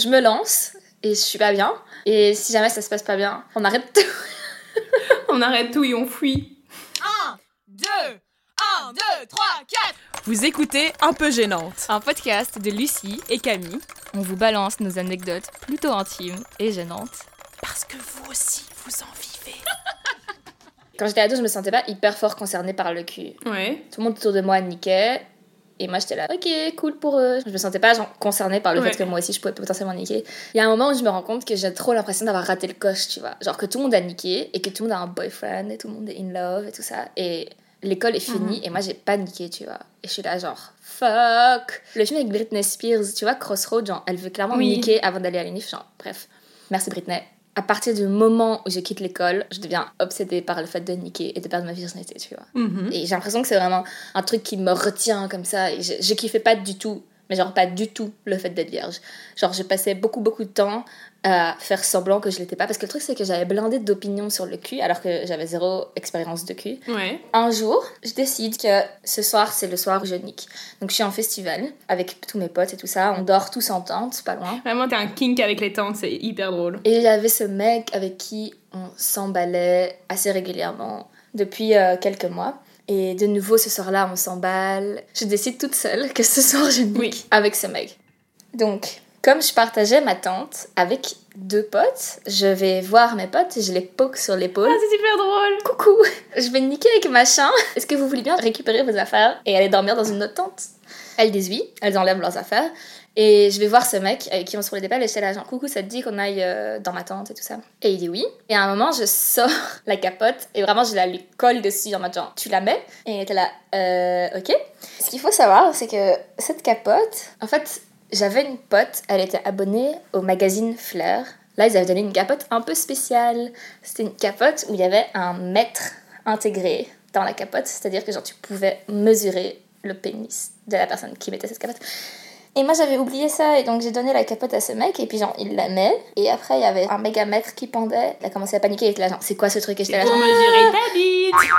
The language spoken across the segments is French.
je me lance et je suis pas bien. Et si jamais ça se passe pas bien, on arrête tout. on arrête tout et on fuit. 1, 2, 1, 2, 3, 4 Vous écoutez Un peu gênante. Un podcast de Lucie et Camille. On vous balance nos anecdotes plutôt intimes et gênantes. Parce que vous aussi, vous en vivez. Quand j'étais ado, je me sentais pas hyper fort concernée par le cul. Ouais. Tout le monde autour de moi niquait. Et moi, j'étais là, ok, cool pour eux. Je me sentais pas genre, concernée par le Ouais. fait que moi aussi, je pouvais potentiellement niquer. Il y a un moment où je me rends compte que j'ai trop l'impression d'avoir raté le coche, tu vois. Genre que tout le monde a niqué et que tout le monde a un boyfriend et tout le monde est in love et tout ça. Et l'école est finie et moi, j'ai pas niqué, tu vois. Et je suis là, genre, fuck. Le film avec Britney Spears, tu vois, Crossroad, genre, elle veut clairement Oui. niquer avant d'aller à l'UNIF. Genre, bref. Merci Britney. À partir du moment où je quitte l'école, je deviens obsédée par le fait de niquer et de perdre ma virginité, tu vois. Mhm. Et j'ai l'impression que c'est vraiment un truc qui me retient comme ça. Et je, je kiffais pas du tout, mais genre pas du tout le fait d'être vierge. Genre je passais beaucoup beaucoup de temps à faire semblant que je l'étais pas. Parce que le truc c'est que j'avais blindé d'opinions sur le cul alors que j'avais zéro expérience de cul. Ouais. Un jour, je décide que ce soir c'est le soir où je nique. Donc je suis en festival avec tous mes potes et tout ça. On dort tous en tente, pas loin. Vraiment, t'es un kink avec les tentes, c'est hyper drôle. Et il y avait ce mec avec qui on s'emballait assez régulièrement depuis euh, quelques mois. Et de nouveau, ce soir-là, on s'emballe. Je décide toute seule que ce soir, je nique Oui. avec ce mec. Donc, comme je partageais ma tente avec deux potes, je vais voir mes potes et je les poke sur l'épaule. Ah, c'est super drôle. Coucou, je vais niquer avec machin. Est-ce que vous voulez bien récupérer vos affaires et aller dormir dans une autre tente? Elles disent oui, elles enlèvent leurs affaires. Et je vais voir ce mec avec qui on se roule des pelles et j'étais là genre coucou ça te dit qu'on aille euh, dans ma tente et tout ça? Et il dit oui. Et à un moment je sors la capote et vraiment je la lui colle dessus en mode genre tu la mets? Et il était là euh, ok. Ce qu'il faut savoir c'est que cette capote, en fait j'avais une pote, elle était abonnée au magazine Fleur. Là ils avaient donné une capote un peu spéciale. C'était une capote où il y avait un mètre intégré dans la capote, c'est-à-dire que genre tu pouvais mesurer le pénis de la personne qui mettait cette capote. Et moi j'avais oublié ça et donc j'ai donné la capote à ce mec et puis genre il la met et après il y avait un méga mètre qui pendait. Il a commencé à paniquer, il était là genre c'est quoi ce truc? Et j'étais là Pour genre, mesurer ta bite.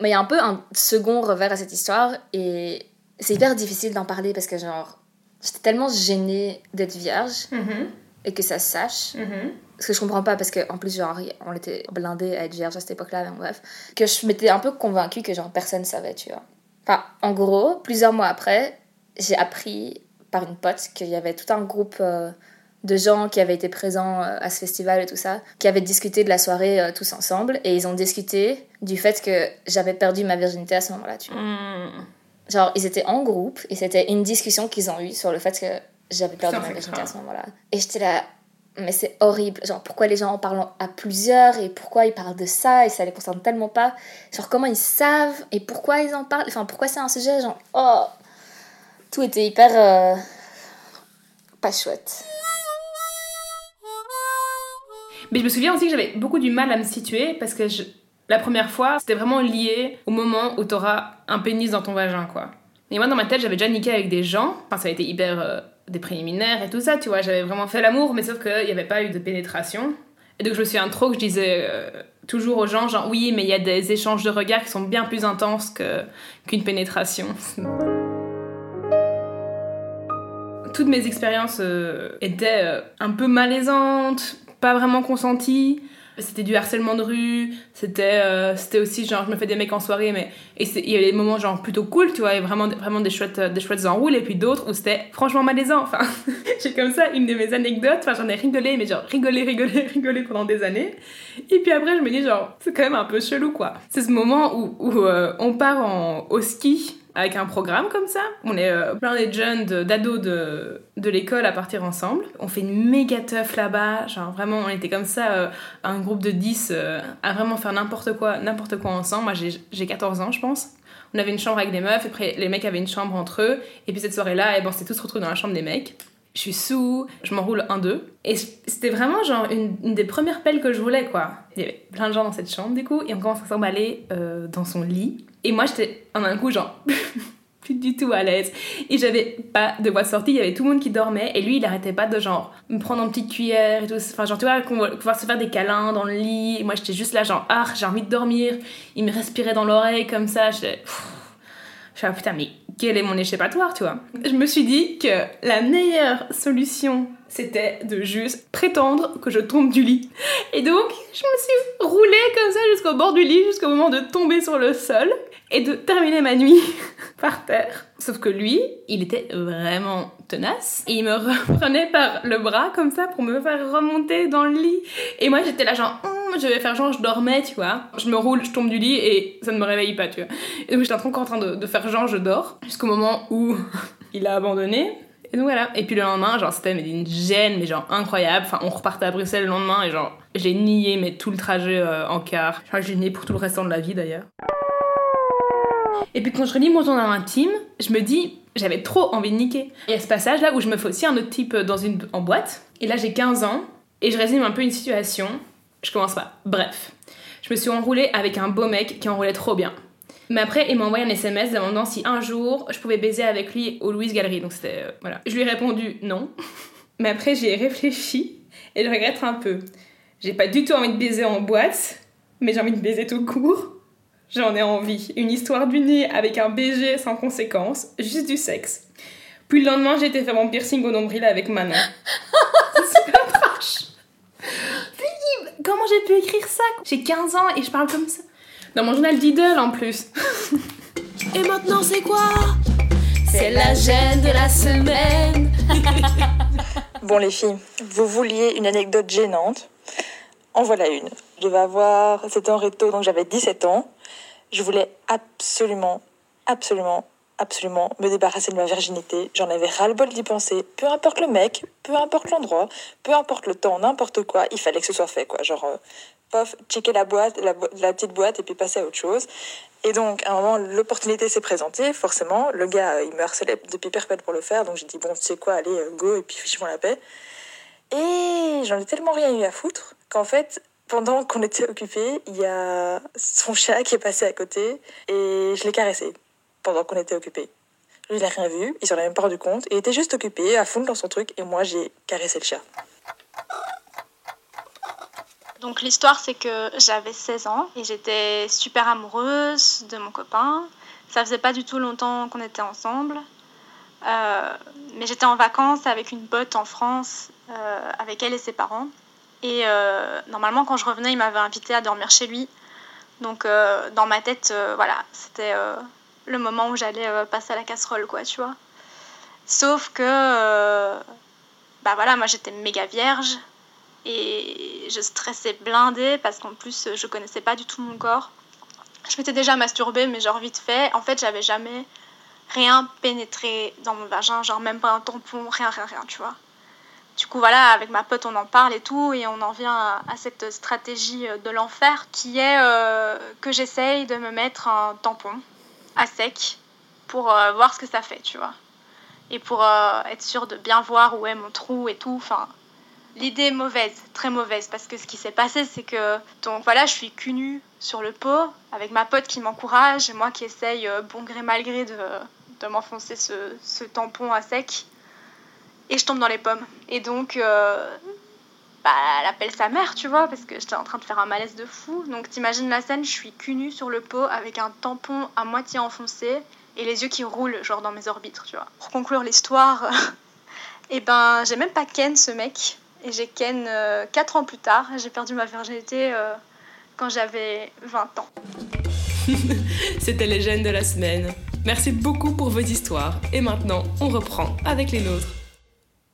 mais il y a un peu un second revers à cette histoire et c'est hyper difficile d'en parler parce que genre j'étais tellement gênée d'être vierge Mhm. et que ça se sache. Mhm. Ce que je comprends pas parce qu'en plus genre on était blindés à être vierge à cette époque-là, mais bref, que je m'étais un peu convaincue que genre personne savait, tu vois. Enfin, en gros, plusieurs mois après, j'ai appris par une pote qu'il y avait tout un groupe euh, de gens qui avaient été présents euh, à ce festival et tout ça, qui avaient discuté de la soirée euh, tous ensemble et ils ont discuté du fait que j'avais perdu ma virginité à ce moment-là, tu vois. Mm. Genre, ils étaient en groupe et c'était une discussion qu'ils ont eue sur le fait que j'avais perdu ma virginité à ce moment-là. Et j'étais là, mais c'est horrible. Genre, pourquoi les gens en parlent à plusieurs et pourquoi ils parlent de ça et ça les concerne tellement pas? Genre, comment ils savent et pourquoi ils en parlent? Enfin, pourquoi c'est un sujet, genre, oh. Tout était hyper. euh, pas chouette. Mais je me souviens aussi que j'avais beaucoup du mal à me situer parce que je- la première fois, c'était vraiment lié au moment où t'auras un pénis dans ton vagin, quoi. Et moi, dans ma tête, j'avais déjà niqué avec des gens. Enfin, ça a été hyper euh, des préliminaires et tout ça, tu vois. J'avais vraiment fait l'amour, mais sauf qu'il n'y avait pas eu de pénétration. Et donc, je me souviens trop que je disais euh, toujours aux gens, genre, oui, mais il y a des échanges de regards qui sont bien plus intenses qu'une pénétration. Toutes mes expériences euh, étaient un peu malaisantes, pas vraiment consenties. C'était du harcèlement de rue, c'était euh, c'était aussi genre je me fais des mecs en soirée, mais et il y avait des moments genre plutôt cool, tu vois, et vraiment, vraiment des chouettes, euh, des chouettes enroules, et puis d'autres où c'était franchement malaisant. Enfin, j'ai comme ça une de mes anecdotes, enfin j'en ai rigolé, mais genre rigolé, rigolé, rigolé pendant des années. Et puis après je me dis genre c'est quand même un peu chelou quoi. C'est ce moment où, où euh, on part en, au ski avec un programme comme ça. On est euh, plein de jeunes, d'ados de, de l'école à partir ensemble. On fait une méga teuf là-bas. Genre vraiment, on était comme ça, euh, un groupe de 10 euh, à vraiment faire n'importe quoi, n'importe quoi ensemble. Moi, j'ai j'ai 14 ans, je pense. On avait une chambre avec les meufs, et après les mecs avaient une chambre entre eux. Et puis cette soirée-là, eh ben, on s'est tous retrouvés dans la chambre des mecs. Je suis sous, je m'enroule un deux. Et c'était vraiment genre une, des premières pelles que je voulais, quoi. Il y avait plein de gens dans cette chambre, du coup, et on commence à s'emballer euh, dans son lit. Et moi, j'étais en un coup, genre, plus du tout à l'aise. Et j'avais pas de voix de sortie, il y avait tout le monde qui dormait, et lui, il arrêtait pas de genre me prendre en petite cuillère et tout. Enfin, genre, tu vois, pouvoir se faire des câlins dans le lit. Et moi, j'étais juste là, genre, ah, j'ai envie de dormir. Il me respirait dans l'oreille comme ça. J'étais. Je mais quel est mon échappatoire. Je me suis dit que la meilleure solution, c'était de juste prétendre que je tombe du lit. Et donc, je me suis roulée comme ça jusqu'au bord du lit, jusqu'au moment de tomber sur le sol et de terminer ma nuit par terre. Sauf que lui, il était vraiment tenace et il me reprenait par le bras comme ça pour me faire remonter dans le lit. Et moi, j'étais là genre, Hum, je vais faire genre, je dormais, tu vois. Je me roule, je tombe du lit et ça ne me réveille pas, tu vois. Et donc, j'étais encore en train de, faire genre, je dors jusqu'au moment où il a abandonné. Et donc voilà. Et puis le lendemain, genre, c'était une gêne, mais genre incroyable. Enfin, on repartait à Bruxelles le lendemain et genre, j'ai nié, mais tout le trajet euh, en car. Que j'ai nié pour tout le restant de la vie d'ailleurs. Et puis quand je relis mon journal intime, je me dis, j'avais trop envie de niquer. Y a ce passage là où je me fais aussi un autre type dans une, en boîte. Et là, j'ai 15 ans et je résume un peu une situation. Je commence pas. Bref. Je me suis enroulée avec un beau mec qui enroulait trop bien. Mais après, il m'a envoyé un SMS demandant si un jour je pouvais baiser avec lui au Louise Galerie. Donc c'était. euh, voilà. Je lui ai répondu non. Mais après, j'y ai réfléchi et je regrette un peu. J'ai pas du tout envie de baiser en boîte, mais j'ai envie de baiser tout court. J'en ai envie. Une histoire d'une nuit avec un BG sans conséquence, juste du sexe. Puis le lendemain, j'ai été faire mon piercing au nombril avec Manon. C'est super trash. Terrible. Comment j'ai pu écrire ça? J'ai 15 ans et je parle comme ça. Dans mon journal d'idole en plus. Et maintenant, c'est quoi? C'est la gêne de la semaine. Bon les filles, vous vouliez une anecdote gênante En voilà une. Je vais avoir... C'était en réto, donc j'avais 17 ans. Je voulais absolument, absolument, absolument me débarrasser de ma virginité. J'en avais ras-le-bol d'y penser. Peu importe le mec, peu importe l'endroit, peu importe le temps, n'importe quoi, il fallait que ce soit fait, quoi. Genre, euh, pof, checker la boîte, la, petite boîte et puis passer à autre chose. Et donc, à un moment, l'opportunité s'est présentée, forcément. Le gars, euh, il me harcelait depuis perpète pour le faire, donc j'ai dit, bon, tu sais quoi, allez, euh, go, et puis fichons la paix. Et j'en ai tellement rien eu à foutre qu'en fait, pendant qu'on était occupés, il y a son chat qui est passé à côté et je l'ai caressé pendant qu'on était occupés. Lui, il a rien vu, il s'en a même pas rendu compte, il était juste occupé, à fond dans son truc, et moi, j'ai caressé le chat. Donc l'histoire c'est que j'avais 16 ans et j'étais super amoureuse de mon copain. Ça faisait pas du tout longtemps qu'on était ensemble. Euh, mais j'étais en vacances avec une pote en France, euh, avec elle et ses parents. Et euh, normalement quand je revenais, il m'avait invité à dormir chez lui. Donc dans ma tête, voilà, c'était le moment où j'allais passer à la casserole, quoi, tu vois. Sauf que, bah voilà, moi j'étais méga vierge et je stressais blindée parce qu'en plus je connaissais pas du tout mon corps. Je m'étais déjà masturbée mais genre vite fait. En fait j'avais jamais rien pénétré dans mon vagin, genre même pas un tampon, rien rien rien tu vois. Du coup voilà avec ma pote on en parle et tout et on en vient à, cette stratégie de l'enfer qui est euh, que j'essaye de me mettre un tampon à sec pour euh, voir ce que ça fait tu vois. Et pour euh, être sûre de bien voir où est mon trou et tout, enfin L'idée est mauvaise, très mauvaise, parce que ce qui s'est passé, c'est que, donc voilà, je suis cul nu sur le pot, avec ma pote qui m'encourage, et moi qui essaye, euh, bon gré mal gré, de, de m'enfoncer ce, tampon à sec, et je tombe dans les pommes. Et donc, euh, bah, elle appelle sa mère, tu vois, parce que j'étais en train de faire un malaise de fou. Donc t'imagines la scène, je suis cul nu sur le pot, avec un tampon à moitié enfoncé, et les yeux qui roulent, genre dans mes orbites, tu vois. Pour conclure l'histoire, et ben, j'ai même pas ken ce mec. Et j'ai ken 4 ans plus tard. J'ai perdu ma virginité euh, quand j'avais 20 ans. C'était les gènes de la semaine. Merci beaucoup pour vos histoires. Et maintenant, on reprend avec les nôtres.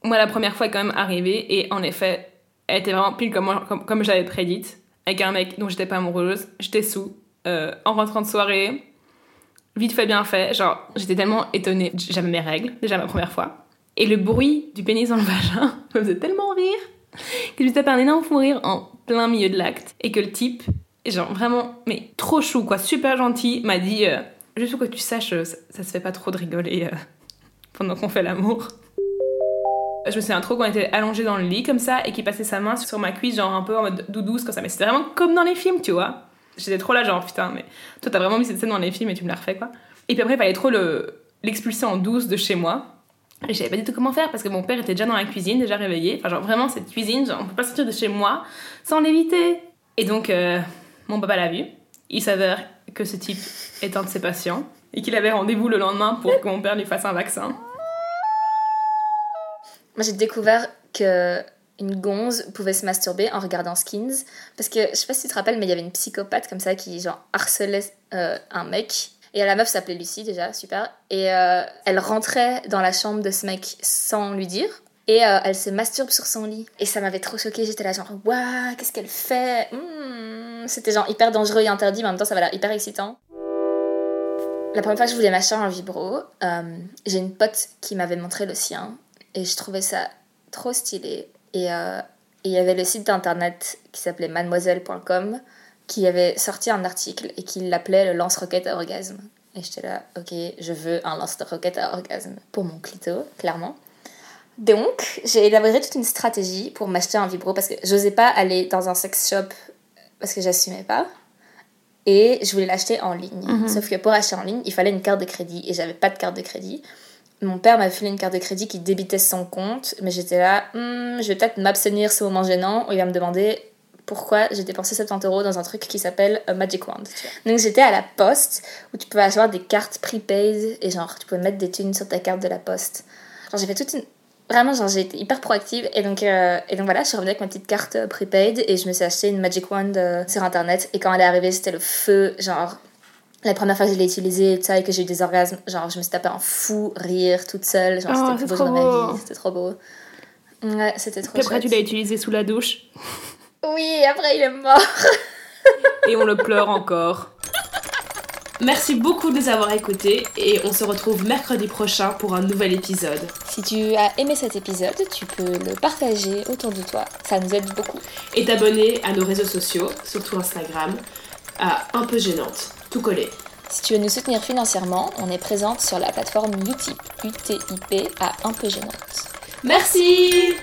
Moi, la première fois est quand même arrivée, et en effet, elle était vraiment pile comme, comme j'avais prédite, avec un mec dont j'étais pas amoureuse. J'étais sous, euh, en rentrant de soirée, vite fait, bien fait. Genre, j'étais tellement étonnée. J'avais mes règles, déjà ma première fois. Et le bruit du pénis dans le vagin me faisait tellement rire que je me tapais un énorme fou rire en plein milieu de l'acte. Et que le type, genre vraiment, mais trop chou, quoi, super gentil, m'a dit euh, Juste pour que tu saches, euh, ça, ça se fait pas trop de rigoler euh, pendant qu'on fait l'amour. Je me souviens trop qu'on était allongés dans le lit comme ça et qu'il passait sa main sur ma cuisse, genre un peu en mode doudouce comme ça. Mais c'était vraiment comme dans les films, tu vois. J'étais trop là, genre putain, mais toi t'as vraiment mis cette scène dans les films et tu me la refais quoi. Et puis après, il fallait trop le- l'expulser en douce de chez moi. Et je savais pas du tout comment faire parce que mon père était déjà dans la cuisine, déjà réveillé. Enfin, genre vraiment, cette cuisine, genre, on peut pas sortir de chez moi sans l'éviter. Et donc, euh, mon papa l'a vu. Il s'avère que ce type est un de ses patients. et qu'il avait rendez-vous le lendemain pour que mon père lui fasse un vaccin. Moi, j'ai découvert que une gonze pouvait se masturber en regardant Skins. Parce que, je sais pas si tu te rappelles, mais il y avait une psychopathe comme ça qui, genre, harcelait euh, un mec. Et la meuf s'appelait Lucie, déjà, super. Et euh, elle rentrait dans la chambre de ce mec sans lui dire. Et euh, elle se masturbe sur son lit. Et ça m'avait trop choquée. J'étais là, genre, waouh, qu'est-ce qu'elle fait? Hmm. C'était genre hyper dangereux et interdit, mais en même temps, ça va l'air hyper excitant. La première fois que je voulais m'acheter un vibro, euh, j'ai une pote qui m'avait montré le sien. Et je trouvais ça trop stylé. Et euh, il y avait le site internet qui s'appelait mademoiselle.com qui avait sorti un article et qui l'appelait le lance-roquette à orgasme. Et j'étais là, ok, je veux un lance-roquette à orgasme pour mon clito, clairement. Donc, j'ai élaboré toute une stratégie pour m'acheter un vibro parce que j'osais pas aller dans un sex shop parce que j'assumais pas. Et je voulais l'acheter en ligne. Sauf que pour acheter en ligne, il fallait une carte de crédit et j'avais pas de carte de crédit. Mon père m'a filé une carte de crédit qui débitait son compte, mais j'étais là, Hmm, je vais peut-être m'abstenir ce moment gênant où il va me demander pourquoi j'ai dépensé 70 euros dans un truc qui s'appelle Magic Wand. Donc j'étais à la poste où tu pouvais avoir des cartes prepaid et genre tu pouvais mettre des thunes sur ta carte de la poste. Genre j'ai fait toute une. Vraiment, genre j'ai été hyper proactive et donc, euh, et donc voilà, je suis revenue avec ma petite carte euh, prepaid et je me suis acheté une Magic Wand euh, sur internet et quand elle est arrivée, c'était le feu. Genre, la première fois que je l'ai utilisée et, ça, et que j'ai eu des orgasmes, genre je me suis tapé un fou rire toute seule. Genre Oh, c'était le plus beau jour de ma beau. vie, c'était trop beau. Ouais, c'était trop Puis après, chouette. tu l'as utilisé sous la douche Oui, après il est mort. et on le pleure encore. Merci beaucoup de nous avoir écoutés et on se retrouve mercredi prochain pour un nouvel épisode. Si tu as aimé cet épisode, tu peux le partager autour de toi. Ça nous aide beaucoup. Et t'abonner à nos réseaux sociaux, surtout Instagram, à Un peu gênante, tout collé. Si tu veux nous soutenir financièrement, on est présente sur la plateforme Utip, UTIP à un peu gênante. Merci